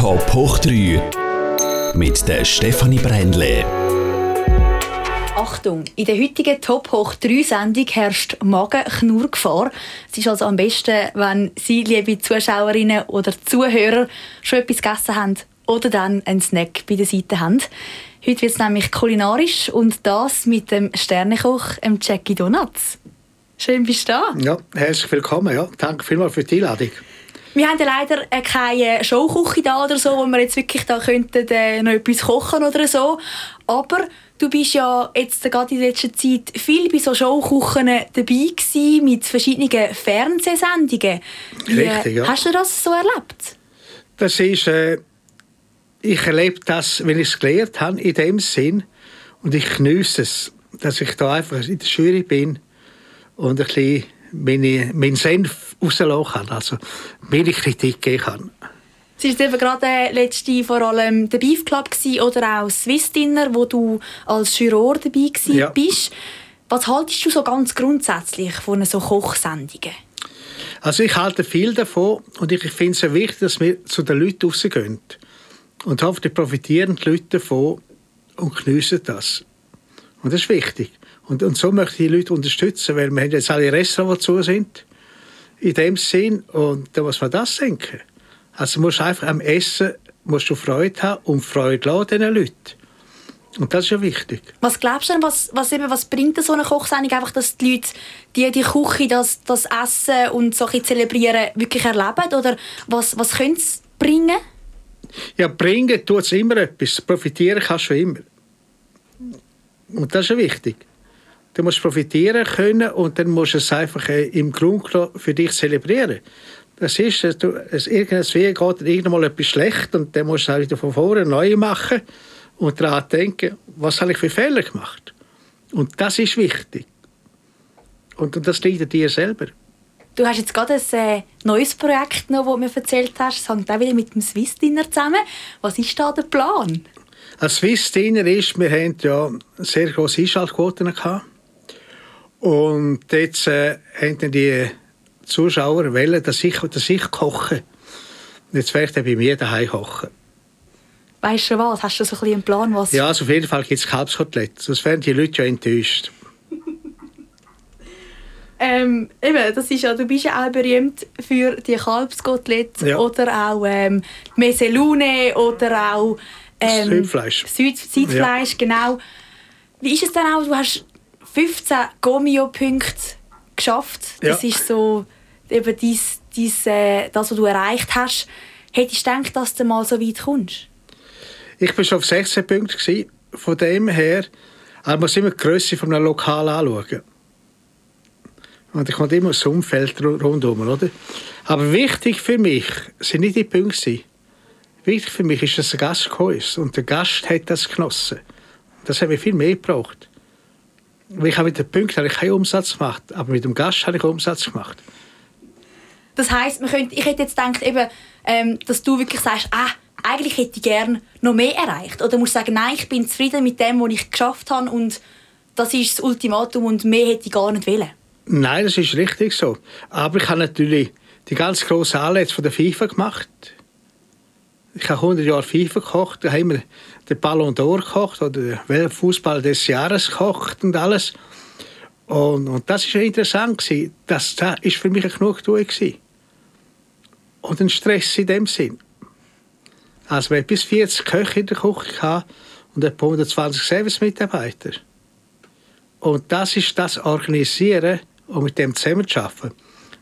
Top hoch 3 mit der Stefanie Brändle. Achtung, in der heutigen Top hoch 3 Sendung herrscht Magenknurrgefahr. Es ist also am besten, wenn Sie, liebe Zuschauerinnen oder Zuhörer, schon etwas gegessen haben oder dann einen Snack bei der Seite haben. Heute wird es nämlich kulinarisch und das mit dem Sternekoch Jackie Donuts. Schön, bist du da. Ja, herzlich willkommen. Ja. Danke vielmals für die Einladung. Wir haben ja leider äh, keine Showküche da oder so, wo wir jetzt wirklich da könnten äh, noch etwas kochen oder so. Aber du bist ja jetzt gerade in letzter Zeit viel bei so Showküchen dabei gewesen, mit verschiedenen Fernsehsendungen. Wie, Richtig, ja. Hast du das so erlebt? Das ist, äh, ich erlebe das, wenn ich es gelernt habe, in dem Sinn, und ich genieße es, dass ich da einfach in der Jury bin und ein bisschen meine, meinen Senf rauslassen kann, also meine Kritik geben kann. Es war eben gerade letzte vor allem der Beef Club oder auch Swiss Dinner, wo du als Juror dabei ja. bist. Was haltest du so ganz grundsätzlich von so Kochsendungen? Also ich halte viel davon und ich finde es sehr wichtig, dass wir zu den Leuten rausgehen. Und hoffentlich profitieren die Leute davon und geniessen das. Und das ist wichtig. Und, und so möchte ich die Leute unterstützen, weil wir haben jetzt alle Restaurants, die zu sind. In dem Sinn. Und da muss man das denken. Also musst einfach am Essen musst du Freude haben und Freude lassen diesen Leuten. Und das ist ja wichtig. Was glaubst du denn, was, was, eben, was bringt so eine Kochsendung? Einfach, dass die Leute die, die Küche, das, das Essen und so zelebrieren wirklich erleben? Oder was, was könnte es bringen? Ja, bringen tut es immer etwas. Profitieren kannst du immer. Und das ist ja wichtig. Du musst profitieren können und dann musst du es einfach äh, im Grunde für dich zelebrieren. Das ist, dass du, es irgendwie geht irgendwann etwas schlecht und dann musst du es wieder von vorne neu machen und daran denken, was habe ich für Fehler gemacht. Und das ist wichtig. Und, und das liegt an dir selber. Du hast jetzt gerade ein äh, neues Projekt noch, das du mir erzählt hast. Das hängt auch wieder mit dem Swiss Dinner zusammen. Was ist da der Plan? Ein Swiss Dinner ist, wir hatten ja sehr grosse Einschaltquoten gehabt. Und jetzt äh, haben die Zuschauer wollen, dass ich, dass ich koche. Und jetzt werde ich dann bei mir daheim kochen. Weißt du was? Hast du so ein einen Plan, was... Ja, also auf jeden Fall gibt es Kalbskotelett. Sonst wären die Leute ja enttäuscht. ähm, eben, das ist ja, du bist ja auch berühmt für die Kalbskotelett ja. oder auch ähm, Meselune oder auch ähm, Südfleisch. Süd Südfleisch, ja. genau. Wie ist es denn auch, du hast 15 Gomio-Punkte geschafft. Das ja. ist so eben dies, dies, äh, das, was du erreicht hast. Hättest du gedacht, dass du mal so weit kommst? Ich war schon auf 16 Punkten. Von dem her, man muss immer die Grösse von einem Lokal anschauen. Und ich komme immer das Umfeld rundherum, oder? Aber wichtig für mich sind nicht die Punkte. Wichtig für mich ist, dass ein Gast gekommen ist. Und der Gast hat das genossen. Das haben wir viel mehr gebraucht. Ich habe mit den Punkten habe ich keinen Umsatz gemacht, aber mit dem Gast habe ich Umsatz gemacht. Das heisst, man könnte, ich hätte jetzt gedacht, eben, ähm, dass du wirklich sagst, ah, eigentlich hätte ich gerne noch mehr erreicht. Oder musst du sagen, nein, ich bin zufrieden mit dem, was ich geschafft habe und das ist das Ultimatum und mehr hätte ich gar nicht wollen. Nein, das ist richtig so. Aber ich habe natürlich die ganz grossen Anlässe von der FIFA gemacht. Ich habe 100 Jahre FIFA gekocht, da haben wir den Ballon d'Or gekocht oder den Fußball des Jahres gekocht und alles. Und, und das war interessant. Gewesen. Das, ist für mich eine Genugtuung. Und ein Stress in dem Sinn. Also wir hatten bis 40 Köche in der Küche und etwa 120 Service-Mitarbeiter. Und das ist das Organisieren und mit dem zusammenzuarbeiten.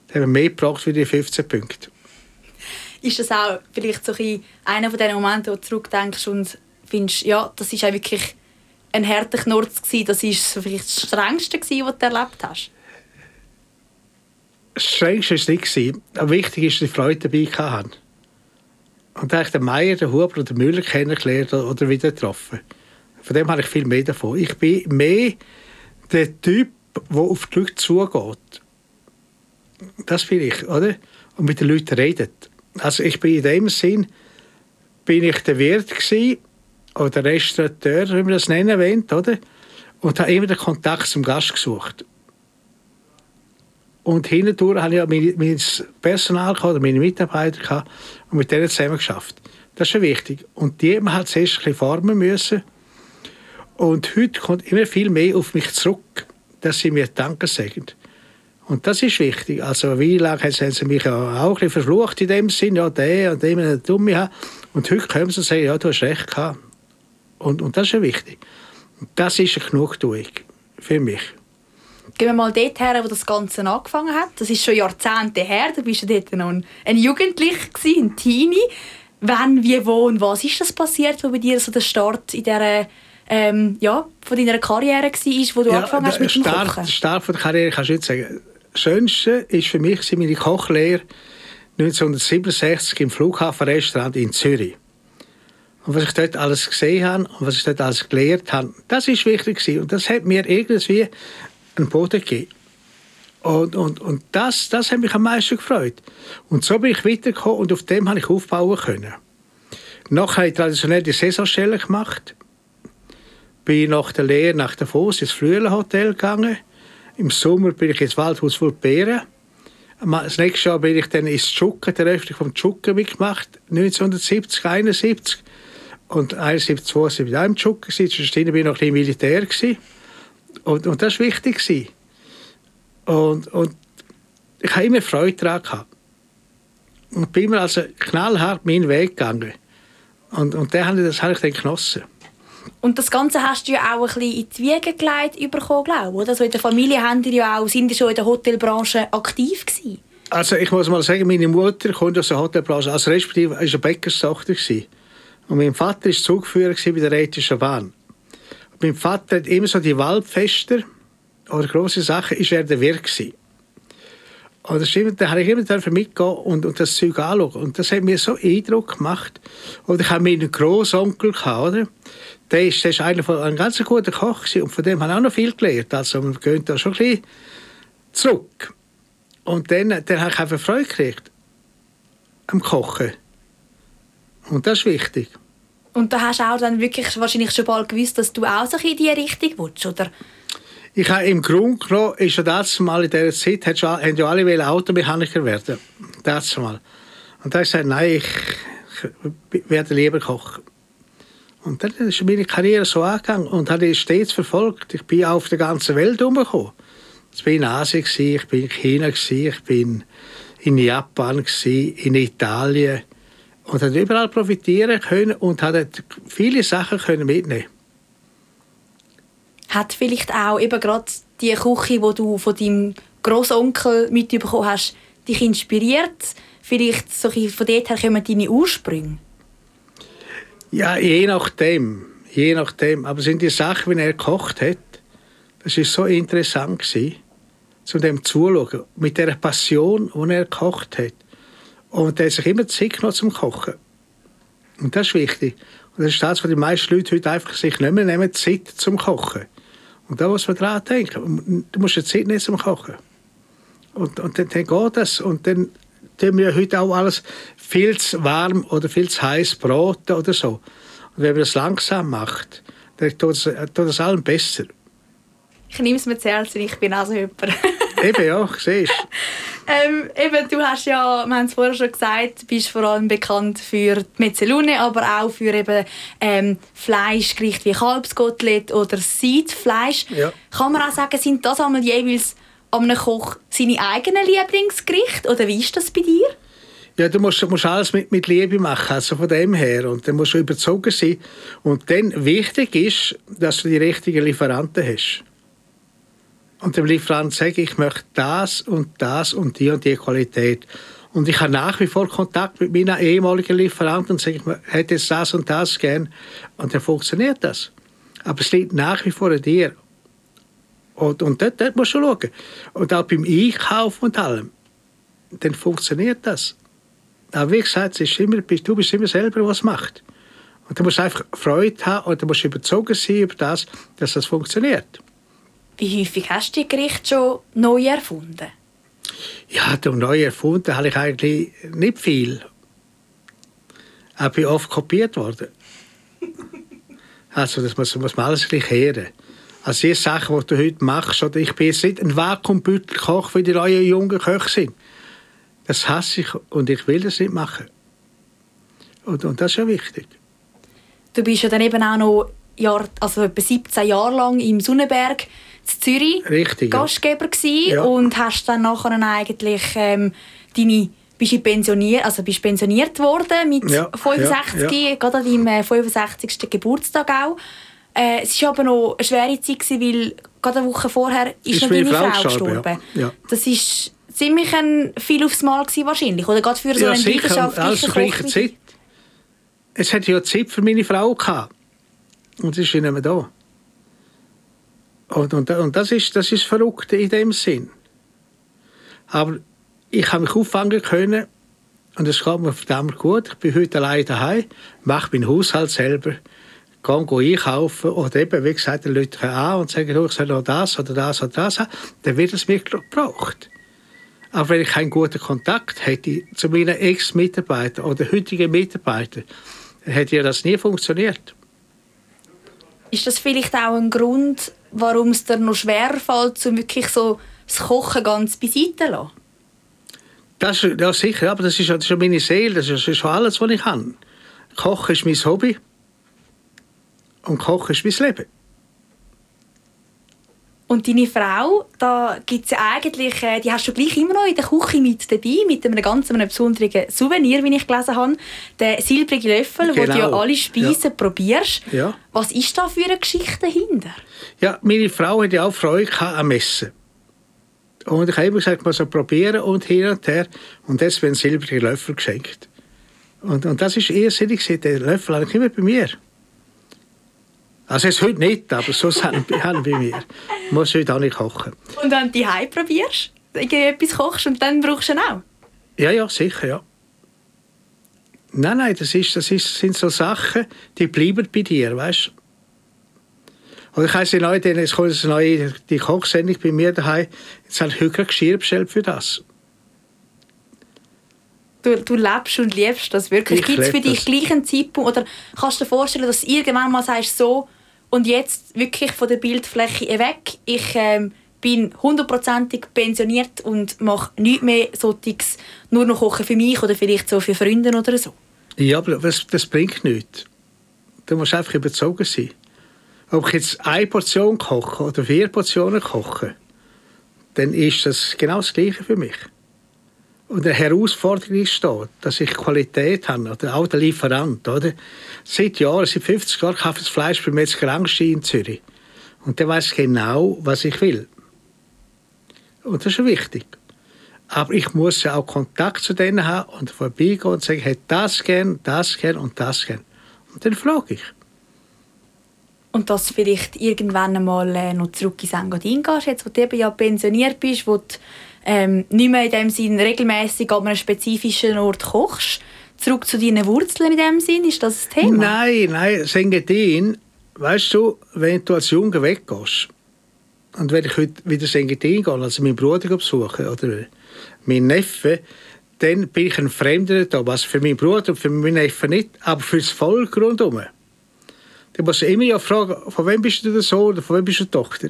Da haben wir mehr gebraucht für die 15 Punkte. Ist das auch vielleicht so ein einer von den Momenten, wo du zurückdenkst und findest, ja, das ist wirklich ein harter Knurz gewesen, das ist so vielleicht das Strengste gewesen, was du erlebt hast? Das Strengste war es nicht. Aber wichtig ist, dass die Freude dabei hatten. Und da habe ich den Meier, den Huber oder den Müller kennengelernt oder wieder getroffen. Von dem habe ich viel mehr davon. Ich bin mehr der Typ, der auf die Leute zugeht. Das bin ich, oder? Und mit den Leuten redet. Also ich bin in dem Sinn, bin ich der Wirt gewesen, oder Restaurateur, wie man das nennen will, oder? Und habe immer den Kontakt zum Gast gesucht. Und hindurch habe ich auch mein, mein Personal gehabt, oder meine Mitarbeiter gehabt, und mit denen zusammen geschafft. Das ist schon wichtig. Und die man halt zuerst ein bisschen formen müssen. Und heute kommt immer viel mehr auf mich zurück, dass sie mir Danke sagen. Und das ist wichtig. Also wie lange haben sie mich auch ein bisschen verflucht in dem Sinn, ja, der und dem eine Dumme. Und heute kommen sie und sagen, ja, du hast recht gehabt. Und, und das ist ja wichtig. Das ist eine Genugtuung für mich. Gehen wir mal dort her, wo das Ganze angefangen hat. Das ist schon Jahrzehnte her. Da bist du dort noch ein, ein Jugendlicher, ein Teenie. Wann, wie, wo und was ist das passiert, wo bei dir so der Start in dieser ähm, ja, von deiner Karriere war, wo du ja, angefangen hast mit dem Start, Kochen? Der Start von der Karriere kannst du nicht sagen. Das Schönste war für mich meine Kochlehre 1967 im Flughafenrestaurant in Zürich. Und was ich dort alles gesehen habe und was ich dort alles gelernt habe, das ist wichtig gewesen. Und das hat mir irgendwie einen Boden gegeben. Und, und, und das, das hat mich am meisten gefreut. Und so bin ich weitergekommen und auf dem habe ich aufbauen können. Nachher habe ich traditionell die Saisonstelle gemacht. Bin nach der Lehre nach Davos ins Flüelenhotel gegangen. Im Sommer bin ich ins Waldhaus Vulperen. Das nächste Jahr bin ich dann ins Tschucken, der Öffnung vom Tschucken mitgemacht, 1970, 71. Und 71, 72 auch im Tschucken. Zwischendrin bin ich noch ein Militär. Und, und das war wichtig. Und, und ich habe immer Freude daran gehabt. Und bin mir also knallhart meinen Weg gegangen. Und, und den habe ich, das habe ich dann genossen. Und das Ganze hast du ja auch ein bisschen in die Wiege gelegt bekommen, glaube ich. Also in der Familie haben die ja auch, sind die schon in der Hotelbranche aktiv gewesen? Also ich muss mal sagen, meine Mutter kommt aus der Hotelbranche, also respektive war eine Bäckerstochter. Und mein Vater war Zugführer bei der Rätischen Bahn. Und mein Vater hat immer so die Waldfester oder grosse Sachen, ist er der Wirt gewesen. Und das stimmt, da habe ich immer mitgehen und, und das Zeug anschauen. Und das hat mir so Eindruck gemacht. Und ich habe meinen Großonkel gehabt, oder? Der ist, der ist einer von, ein ganz guter Koch gewesen, und von dem habe ich auch noch viel gelernt. Also man geht da schon ein bisschen zurück. Und dann, dann habe ich einfach Freude gekriegt am Kochen. Und das ist wichtig. Und da hast du auch dann wirklich wahrscheinlich schon bald gewusst, dass du auch so in diese Richtung willst, oder? Ich habe im Grunde genommen, ist ja das mal in dieser Zeit, haben ja alle Automechaniker werden. Das mal. Und da habe ich gesagt, nein, ich, werde lieber kochen. Und dann ist meine Karriere so angegangen und habe ich stets verfolgt. Ich bin auf der ganzen Welt herumgekommen. Ich war in Asien, ich bin in China, ich bin in Japan, in Italien und habe überall profitieren können und habe viele Sachen können mitnehmen. Hat vielleicht auch eben gerade die Küche, die du von deinem Großonkel mitbekommen hast, dich inspiriert? Vielleicht so von dort her kommen deine Ursprünge? Ja, je nachdem. Je nachdem. Aber sind die Sachen, wie er gekocht hat, das war so interessant gewesen, zu dem zuschauen. Mit der Passion, die er gekocht hat. Und er hat sich immer Zeit genommen zum Kochen. Und das ist wichtig. Und das ist das, was die meisten Leute heute einfach sich nicht mehr nehmen, Zeit zum Kochen. Und da muss man dran denken. Du musst Zeit nehmen zum Kochen. Und, und dann, dann geht das. Und dann tun wir heute auch alles viel zu warm oder viel zu heiß braten oder so. Und wenn man das langsam macht, dann tut es, tut es allen besser. Ich nehme es mir zu Herzen, ich bin also jemand. eben, ja, siehst ähm, eben, du hast ja, wir haben es vorher schon gesagt, bist vor allem bekannt für die Mezzelune, aber auch für eben ähm, Fleischgerichte wie Kalbskotelett oder Seidfleisch. Ja. Kann man auch sagen, sind das einmal jeweils einem Koch seine eigenen Lieblingsgerichte oder wie ist das bei dir? Ja, du musst, musst alles mit, mit Liebe machen, also von dem her. Und dann musst du überzogen sein. Und dann wichtig ist, dass du die richtigen Lieferanten hast. Und dem Lieferanten sage ich, möchte das und das und die und die Qualität. Und ich habe nach wie vor Kontakt mit meinen ehemaligen Lieferanten und sage, ich hätte das und das gern. Und dann funktioniert das. Aber es liegt nach wie vor an dir. Und, und dort, dort musst du schauen. Und auch beim Einkaufen und allem. Dann funktioniert das. Aber wie gesagt, ist immer, du bist immer selber, was macht. Und du musst einfach Freude haben und du musst überzogen sein über das, dass das funktioniert. Wie häufig hast du die Gerichte schon neu erfunden? Ja, neu erfunden habe ich eigentlich nicht viel. Ich bin oft kopiert worden. Also das muss, muss man alles gleich hören. Also die Sachen, die du heute machst, oder ich bin jetzt nicht ein Vakuumbüttelkoch, wie die neuen jungen Köche sind. Das hasse ich und ich will das nicht machen. Und, und das ist ja wichtig. Du bist ja dann eben auch noch Jahr, also etwa 17 Jahre lang im Sonnenberg in Zürich Richtig, ja. Gastgeber gewesen Ja. und hast dann nachher eigentlich ähm, deine bist du pensioniert, also bist pensioniert worden mit Ja, 65, ja, gerade an deinem äh, 65. Geburtstag auch. Äh, es war aber noch eine schwere Zeit, gewesen, weil gerade eine Woche vorher ist, Ist noch deine Frau Frau gestorben, ja. Ja. Das ist ziemlich ein viel aufs Mal gewesen, wahrscheinlich, oder gerade für so ja, Koch- Zeit. Es hat ja Zeit für meine Frau gehabt. Und sie ist ja nicht mehr da. Und, und, und das, ist, das ist verrückt in dem Sinn. Aber ich habe mich auffangen können und es geht mir verdammt gut. Ich bin heute allein daheim, mache meinen Haushalt selber, gehe einkaufen oder eben, wie gesagt, die Leute an und sagen, «Oh, ich soll noch das oder das oder das haben. Dann wird es mir gebraucht. Aber wenn ich keinen guten Kontakt hätte zu meinen Ex-Mitarbeitern oder heutigen Mitarbeitern, hätte ja das nie funktioniert. Ist das vielleicht auch ein Grund, warum es dir noch schwer fällt, so wirklich so das Kochen ganz beiseite zu lassen? Das, ja, sicher, aber das ist, ja meine Seele, das ist, ist alles, was ich kann. Kochen ist mein Hobby und Kochen ist mein Leben. Und deine Frau, da gibt es ja eigentlich, äh, die hast du gleich immer noch in der Küche mit dabei, mit einem ganz einem besonderen Souvenir, wie ich gelesen habe. Der silbrige Löffel, wo du ja Genau, alle Speisen probierst. Ja. Was ist da für eine Geschichte dahinter? Ja, meine Frau hatte ja auch Freude am Essen. Und ich habe immer gesagt, man soll probieren und hin und her. Und das werden silbrige Löffel geschenkt. Und, und das ist irrsinnig. Den Löffel habe ich immer bei mir. Also jetzt heute nicht, aber sonst haben bei mir. Ich muss heute auch nicht kochen. Und wenn du die probierst, etwas kochst und dann brauchst du ihn auch. Ja, ja, sicher, ja. Nein, nein, das, ist, das ist, sind so Sachen, die bleiben bei dir, weißt du. Und ich heiße neu, denn es kommt eine neue die Kochsendung bei mir daheim. Jetzt habe ich heute Geschirr bestellt für das. Du, du lebst und liebst das wirklich. Ich Gibt es für dich das. gleich einen Zeitpunkt, oder kannst du dir vorstellen, dass du irgendwann mal sagst, so, und jetzt wirklich von der Bildfläche weg, ich ähm, bin hundertprozentig pensioniert und mache nichts mehr solches, nur noch kochen für mich oder vielleicht so für Freunde oder so. Ja, aber das, das bringt nichts. Du musst einfach überzogen sein. Ob ich jetzt eine Portion koche oder vier Portionen koche, dann ist das genau das Gleiche für mich. Und eine Herausforderung da, dass ich Qualität habe, oder auch der Lieferant. Oder? Seit Jahren, seit 50 Jahren, kaufe ich das Fleisch bei Metzger in Zürich. Und der weiß genau, was ich will. Und das ist wichtig. Aber ich muss ja auch Kontakt zu denen haben und vorbeigehen und sagen, hätte das gern, das gern und das gern. Und dann frage ich. Und dass vielleicht irgendwann einmal äh, noch zurück in Engadin gehst, jetzt wo du eben ja pensioniert bist, wo du ähm, nicht mehr in dem Sinn regelmäßig an einem spezifischen Ort kochst. Zurück zu deinen Wurzeln in dem Sinn, ist das das Thema? Nein, nein, Sengetin, weißt du, wenn du als Junge weggehst und wenn ich heute wieder Sengetin gehe, also meinen Bruder besuche oder meinen Neffe, dann bin ich ein Fremder da, was für meinen Bruder und für meinen Neffen nicht, aber für das Volk rundherum. Du musst immer ja fragen, von wem bist du der Sohn oder von wem bist du die Tochter?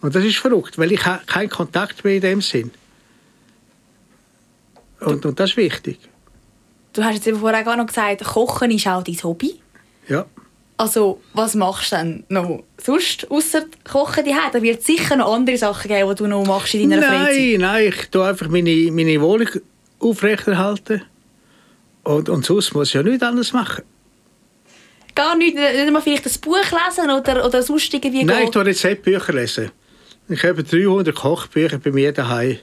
Und das ist verrückt, weil ich habe keinen Kontakt mehr in dem Sinn. Und, und das ist wichtig. Du hast jetzt eben vorher auch noch gesagt, Kochen ist auch dein Hobby. Ja. Also, was machst du denn noch sonst, außer Kochen die Da wird es sicher noch andere Sachen geben, die du noch machst in deiner Freizeit. Nein, nein, ich tue einfach meine, meine Wohnung aufrechterhalten. Und, und sonst muss ich ja nichts anderes machen. Gar nicht, nicht mal vielleicht ein Buch lesen oder, oder sonst irgendwie Nein, ich tue Rezeptbücher lesen. Ich habe 300 Kochbücher bei mir daheim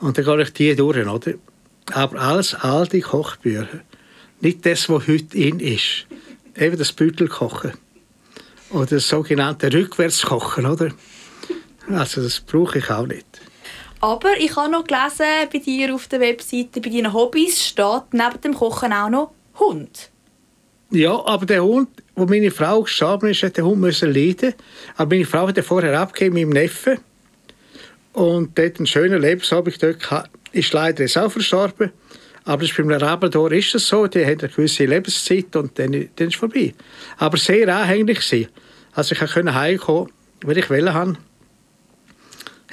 Und dann gehe ich die durch, oder? Aber alles alte Kochbücher. Nicht das, was heute in ist. Eben das Büttelkochen. Oder das sogenannte Rückwärtskochen, oder? Also das brauche ich auch nicht. Aber ich habe noch gelesen, bei dir auf der Webseite, bei deinen Hobbys steht neben dem Kochen auch noch Hund. Ja, aber der Hund, wo meine Frau gestorben ist, hat der Hund müssen leiden. Aber meine Frau hat ihn vorher abgegeben, meinem Neffen. Und dort einen schönen Lebensabend dort gehabt. Ist leider jetzt auch verstorben. Aber das ist beim Labrador ist es so, die haben eine gewisse Lebenszeit und dann, dann ist es vorbei. Aber sehr anhänglich gewesen. Also ich konnte heimkommen, wenn ich wollte haben,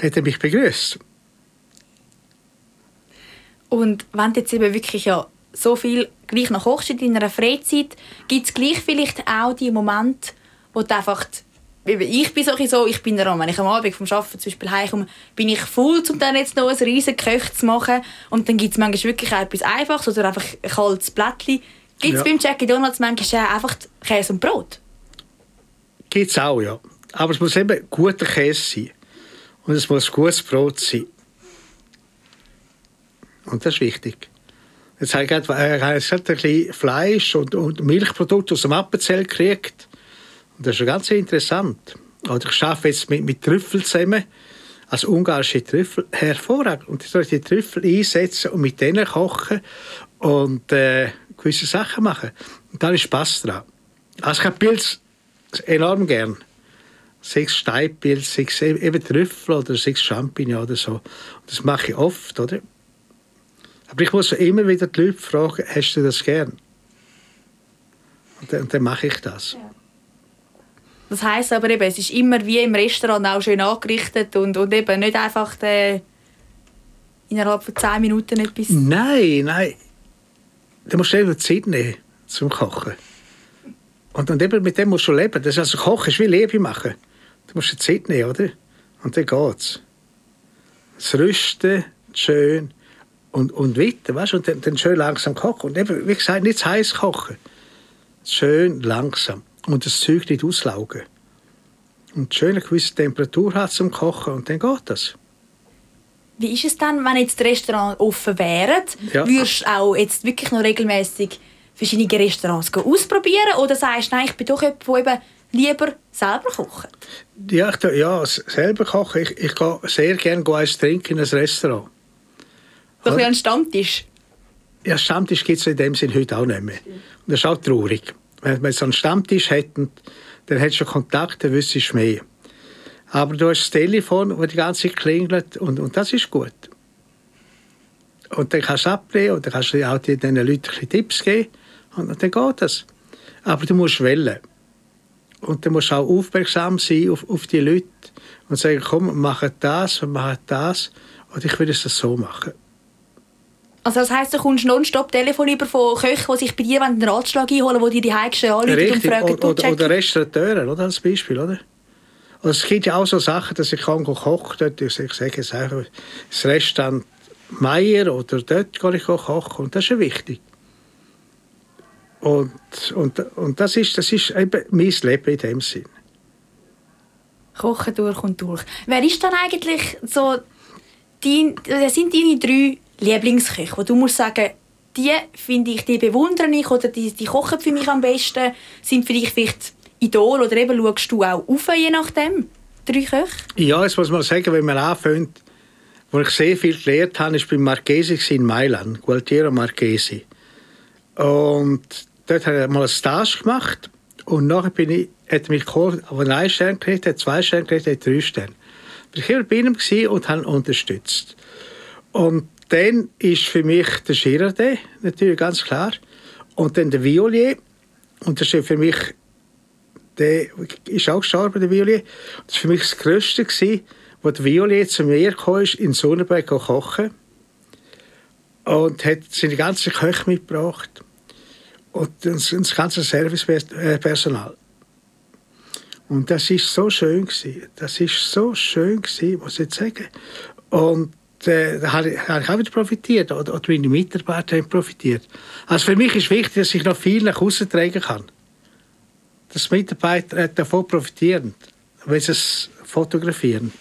hat er mich begrüßt. Und wenn jetzt eben wirklich ja so viel gleich noch kochst in deiner Freizeit, gibt es gleich vielleicht auch die Momente, wo du einfach ich bin so, ich bin daran, wenn ich am Abend vom Arbeiten zum Beispiel heimkomme, bin ich voll, um dann jetzt noch ein riesiges Köch zu machen. Und dann gibt es manchmal wirklich auch etwas Einfaches oder einfach ein kaltes Blättchen. Gibt es ja. beim Jackie Donuts manchmal einfach Käse und Brot? Gibt es auch, ja. Aber es muss eben guter Käse sein. Und es muss gutes Brot sein. Und das ist wichtig. Jetzt gerade, äh, ein bisschen Fleisch und, und Milchprodukte aus dem Appenzell gekriegt. Und das ist ganz interessant. Oder ich arbeite jetzt mit, mit Trüffel zusammen, als ungarische Trüffel, hervorragend. Und ich soll die Trüffel einsetzen und mit denen kochen und äh, gewisse Sachen machen. Und da ist Spaß dran. Also ich habe Pilz enorm gern. Sechs Steinpilz, sechs eben Trüffel oder sechs Champignon oder so. Und das mache ich oft, oder? Aber ich muss immer wieder die Leute fragen, hast du das gern? Und dann, dann mache ich das. Ja. Das heisst aber eben, es ist immer wie im Restaurant auch schön angerichtet und, und eben nicht einfach der, innerhalb von 10 Minuten etwas... Nein, nein. Da musst du eben Zeit nehmen zum Kochen. Und, und eben mit dem musst du leben. Das ist also Kochen ist wie Leben machen. Du musst dir Zeit nehmen, oder? Und dann geht's. Das Rüsten, schön und, und weiter, weißt du? Und dann, dann schön langsam kochen. Und eben, wie gesagt, nicht zu heiß kochen. Schön langsam und das Zeug nicht auslaugen. Und schön eine gewisse Temperatur hat zum Kochen und dann geht das. Wie ist es dann, wenn jetzt die Restaurants offen wären? Ja. Würdest du auch jetzt wirklich noch regelmäßig verschiedene Restaurants ausprobieren oder sagst du, nein, ich bin doch jemand, der eben lieber selber kocht? Ja, ich, ja selber kochen. Ich, ich gehe sehr gerne eins trinken in ein Restaurant. So ein Stammtisch? Ja, Stammtisch gibt es in dem Sinne heute auch nicht mehr. Und das ist auch traurig. Wenn wir so einen Stammtisch hätten, dann hättest du Kontakt, dann wüsstest du mehr. Aber du hast das Telefon, das die ganze Zeit klingelt und, und das ist gut. Und dann kannst du ablehnen und dann kannst du auch diesen Leuten Tipps geben und, und dann geht das. Aber du musst wählen. Und du musst auch aufmerksam sein auf, auf die Leute und sagen, komm, machen das, machen das und ich will es so machen. Also das heisst, du kommst nonstop Telefon über von Köchen, die sich bei dir einen Ratschlag einholen, die dir die anrufen und fragen, oder, oder, oder Restaurateuren, oder, als Beispiel, oder? Also es gibt ja auch so Sachen, dass ich kann kochen dort, ich sage jetzt einfach, das Restaurant Meier oder dort kann ich kochen und das ist ja wichtig. Und, und, und das, ist, das ist eben mein Leben in dem Sinn. Kochen durch und durch. Wer ist dann eigentlich so, dein, das sind deine drei Lieblingsköche, wo du musst sagen, die finde ich, die bewundere ich oder die, die kochen für mich am besten, sind für dich vielleicht Idol oder eben schaust du auch auf, je nachdem? Drei Köche? Ja, jetzt muss man sagen, wenn man anfängt, wo ich sehr viel gelernt habe, war bei Marchesi in Mailand, Gualtiero Marchesi. Und dort habe ich mal einen Stage gemacht und nachher bin ich, hat mich geholt, aber einen Stern gekriegt, hat zwei Sterne gekriegt, hat drei Sterne. Ich war bei ihm und habe ihn unterstützt. Und dann ist für mich der Girardet, natürlich ganz klar. Und dann der Violier. Und das ist für mich, der ist auch gestorben, der Violier. Das war für mich das Größte, gewesen, wo der Violier zu mir kam, in Sonnenberg kochen. Und hat seine ganze Köche mitgebracht. Und das, ganze Servicepersonal. Und das ist so schön. Das ist so schön muss ich sagen. Und da habe ich, auch wieder profitiert oder, oder meine Mitarbeiter haben profitiert. Also für mich ist wichtig, dass ich noch viel nach außen tragen kann. Dass Mitarbeiter davon profitieren, wenn sie es fotografieren.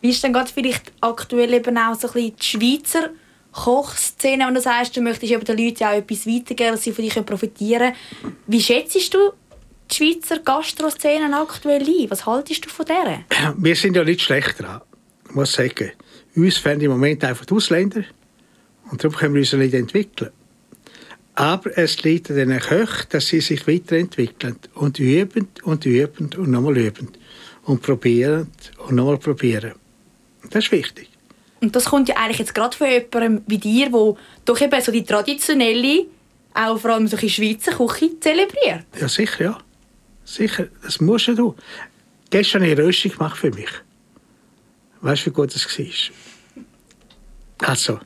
Wie ist denn gerade vielleicht aktuell eben auch so ein bisschen die Schweizer Kochszene, wenn du sagst, du möchtest eben den Leuten auch etwas weitergeben, dass sie von dir profitieren können. Wie schätzt du die Schweizer Gastroszene aktuell ein? Was haltest du von der? Wir sind ja nicht schlecht dran, muss ich sagen. Uns fehlen im Moment einfach die Ausländer und darum können wir uns nicht entwickeln. Aber es liegt an den Köchen, dass sie sich weiterentwickeln und üben und üben und nochmal üben und probieren und nochmal probieren. Das ist wichtig. Und das kommt ja eigentlich jetzt gerade von jemandem wie dir, wo doch eben so die traditionelle, auch vor allem so die Schweizer Küche zelebriert. Ja, sicher, ja. Sicher, das musst du. Gestern eine Röstung gemacht für mich. Weißt du, wie gut das war? Also,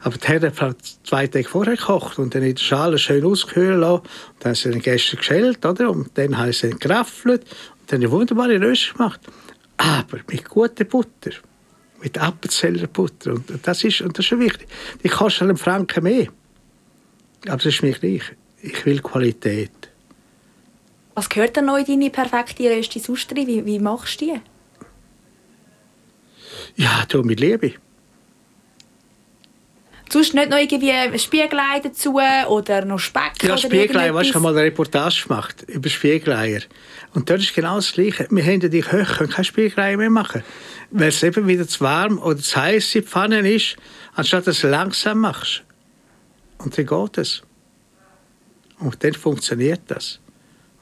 Aber die Herren haben zwei Tage vorher gekocht und dann in der Schale schön auskühlen lassen. Und dann haben sie den Gästen geschält, oder? Und dann haben sie geraffelt und dann eine wunderbare Rösti gemacht. Aber mit guter Butter. Mit Appenzeller Butter. Und das ist, und das ist schon wichtig. Die kostet einen Franken mehr. Aber das ist mir gleich. Ich will Qualität. Was gehört denn noch in deine perfekte Rösti Sustri? Wie, wie machst du die? Ja, du mit Liebe. Sonst nicht noch irgendwie Spiegelei dazu oder noch Speck Ja, oder Spiegelei, weißt du, ich habe mal eine Reportage gemacht über Spiegeleier. Und dort ist genau das Gleiche. Wir haben ja die Köche können keine Spiegeleier mehr machen. Weil es eben wieder zu warm oder zu heiß in die Pfanne ist, anstatt dass du es langsam machst. Und dann geht es. Und dann funktioniert das.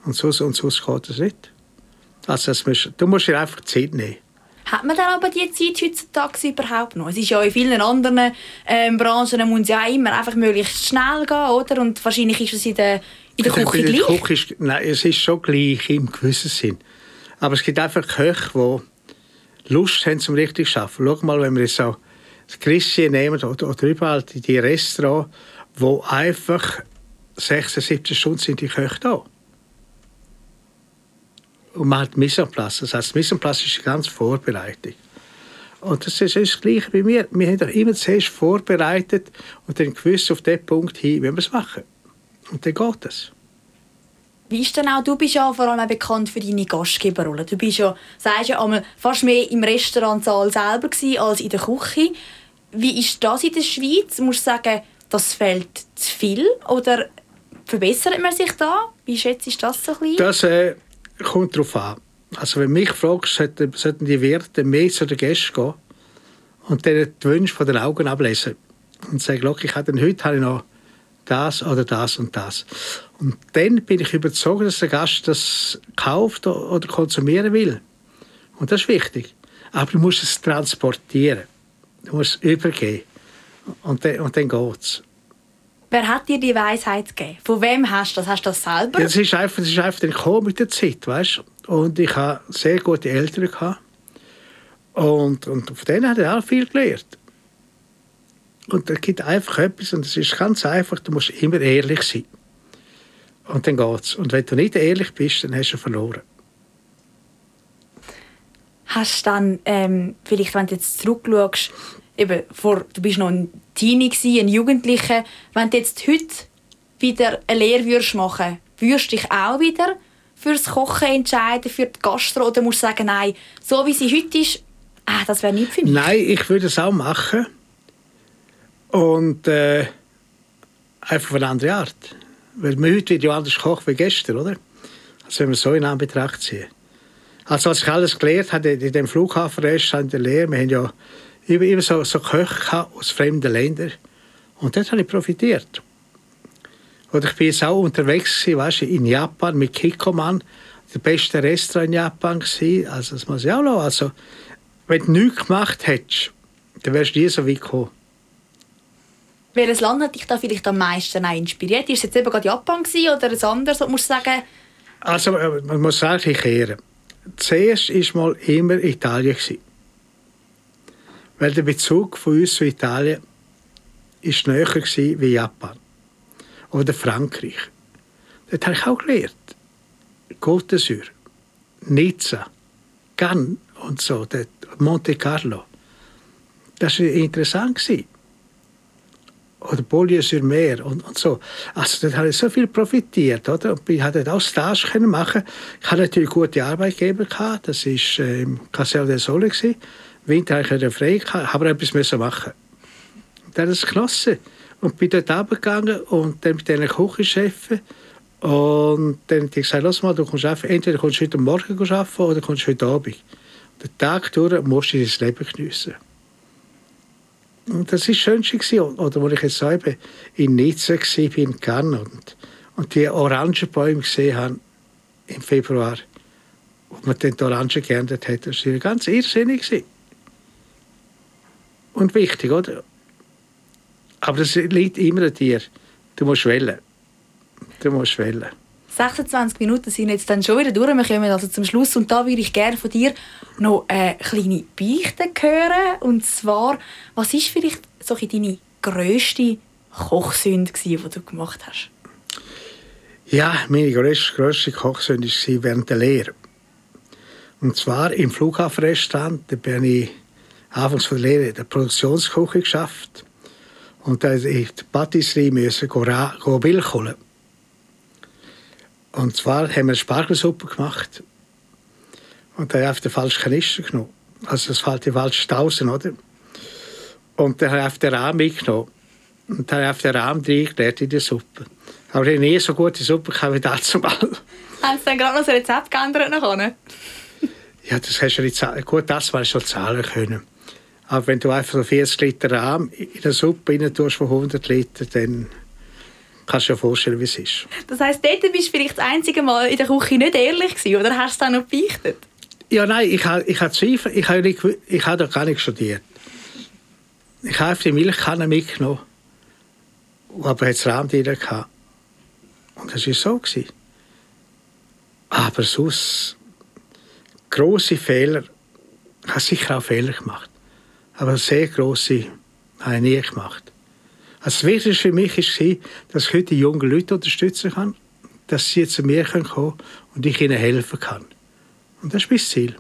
Und so und so geht es nicht. Also das musst, du musst dir einfach Zeit nehmen. Hat man dann aber die Zeit heutzutage überhaupt noch? Es ist ja in vielen anderen ähm, Branchen muss ja auch immer einfach möglichst schnell gehen, oder? Und wahrscheinlich ist es in der, in der Bei Küche der gleich. Küche ist, nein, es ist schon gleich im gewissen Sinn. Aber es gibt einfach Köche, die Lust haben zum richtig zu arbeiten. Schau mal, wenn wir jetzt so das Christchen nehmen oder, oder überall die, die Restaurants, wo einfach 16, 17 Stunden sind die Köche da. Und man hat Mise en place. Das heißt, Mise en place ist die ganze Vorbereitung. Und das ist das Gleiche bei mir. Wir haben doch immer zuerst vorbereitet und dann gewusst auf den Punkt hin, wie wir es machen. Und dann geht es. Wie ist denn auch, du bist ja vor allem bekannt für deine Gastgeberrolle. Du bist ja, sagst ja einmal, fast mehr im Restaurantsaal selber als in der Küche. Wie ist das in der Schweiz? Musst du sagen, das fällt zu viel? Oder verbessert man sich da? Wie schätzt du das so ein bisschen? Das äh, kommt darauf an. Also wenn mich fragst, sollten, die Wirte mehr zu den Gästen gehen und denen die Wünsche von den Augen ablesen. Und sagen, «Schau, ich habe, heute habe ich noch das oder das und das. Und dann bin ich überzeugt, dass der Gast das kauft oder konsumieren will. Und das ist wichtig. Aber du musst es transportieren. Du musst es übergeben. Und dann, und dann geht es. Wer hat dir die Weisheit gegeben? Von wem hast du das? Hast du das selber? Ja, das ist einfach, das ist einfach dann gekommen mit der Zeit, weißt? Und ich hatte sehr gute Eltern. Gehabt. Und, und von denen habe ich auch viel gelernt. Und da gibt einfach etwas, und es ist ganz einfach, du musst immer ehrlich sein. Und dann geht's. Und wenn du nicht ehrlich bist, dann hast du verloren. Hast du dann, ähm, vielleicht wenn du jetzt zurückschaust, eben vor, du bist noch ein Teenie, ein Jugendlicher, wenn du jetzt heute wieder eine Lehre würdest machen würdest du dich auch wieder fürs Kochen entscheiden, für die Gastro, oder musst du sagen, nein, so wie sie heute ist, ah, das wäre nicht für mich? Nein, ich würde es auch machen. Und äh, einfach auf eine andere Art. Weil man heute wird ja anders kochen wie gestern, oder? Also wenn wir so in Anbetracht ziehen. Also als ich alles gelernt habe in dem Flughafenrestaurant in der Lehre, wir haben ja immer so, so Köche aus fremden Ländern. Und dort habe ich profitiert. Oder ich bin jetzt auch unterwegs weißt, in Japan mit Kikkoman, der beste Restaurant in Japan gewesen. Also das muss ich auch noch. Also wenn du nichts gemacht hättest, dann wärst du nie so weit gekommen. Welches Land hat dich da vielleicht am meisten inspiriert? Ist es jetzt eben gerade Japan gewesen, oder ein anderes, was musst du sagen, Also äh, man muss sagen, kehren. Zuerst war mal immer Italien. Gewesen. Weil der Bezug von uns zu Italien ist näher gewesen wie Japan. Oder Frankreich. Dort habe ich auch gelernt. Côte d'Azur, Nizza, Cannes und so, dort, Monte Carlo. Das war interessant. Oder Beaulieu-sur-Mer und, und so. Also dort habe ich so viel profitiert. Oder? Und ich konnte auch Stage machen. Ich hatte natürlich gute Arbeitgeber. Gehabt. Das war äh, im Castel del Sole. Gewesen. Winter hatte ich frei, aber etwas müssen machen. Und dann ich es genossen. Und bin dort runtergegangen und dann mit diesen Küchenchefen. Und dann habe ich gesagt, lass mal, du kommst einfach, entweder kommst du heute Morgen arbeiten oder kommst du heute Abend. Den Tag durch musst du dein Leben geniessen. Und das war das Schönste. Oder als ich jetzt eben in Nizza war, in Cannes und, und die Orangenbäume gesehen habe im Februar, wo man dann die Orangen geerntet hat, das war ganz irrsinnig. Und wichtig, oder? Aber das liegt immer an dir. Du musst wählen. Du musst wählen. 26 Minuten sind jetzt dann schon wieder durch. Wir kommen also zum Schluss und da würde ich gerne von dir noch eine kleine Beichte hören. Und zwar, was ist vielleicht so ein deine grösste Kochsünde, die du gemacht hast? Ja, meine grösste, grösste Kochsünde war während der Lehre. Und zwar im Flughafenrestaurant, da bin ich anfangs von der Lehre in der Produktionsküche geschafft. Und da musste ich die Patisserie müssen Milch holen. Und zwar haben wir Spargelsuppe gemacht. Und da habe ich auf den falschen Kanister genommen. Also das fällt die falsche Tausen, oder? Und dann habe ich auf den Rahmen mitgenommen. Und dann habe ich auf den Rahmen reingelegt in die Suppe. Aber ich habe nie so gute Suppe gehabt wie dazu mal. Haben Sie dann gerade noch das Rezept geändert ja, das hast du nicht Gut, das war schon zahlen können. Aber wenn du einfach so 40 Liter Rahm in eine Suppe rein tust von 100 Liter, dann kannst du dir vorstellen, wie es ist. Das heisst, dort bist du vielleicht das einzige Mal in der Küche nicht ehrlich gewesen, oder hast du es noch beichtet? Ja, nein, ich habe ich hab Zweifel. Ich habe, ich habe gar nicht studiert. Ich habe die Milchkanne mitgenommen, aber es Rahm drin gehabt. Und das war so. Gewesen. Aber sonst, grosse Fehler, ich habe sicher auch Fehler gemacht. Aber sehr grosse habe ich nie gemacht. Also das Wichtigste für mich war, dass ich heute die jungen Leute unterstützen kann, dass sie zu mir kommen können und ich ihnen helfen kann. Und das ist mein Ziel.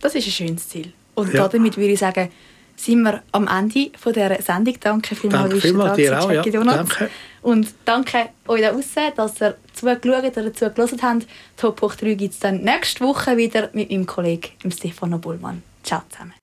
Das ist ein schönes Ziel. Und ja. damit würde ich sagen, sind wir am Ende von dieser Sendung. Danke vielmals, danke vielmals dir auch, ja. Danke. Und danke euch da draußen, dass ihr zugeschaut oder zugelassen habt. Top hoch 3 gibt es dann nächste Woche wieder mit meinem Kollegen Stefano Bullmann. Ciao zusammen.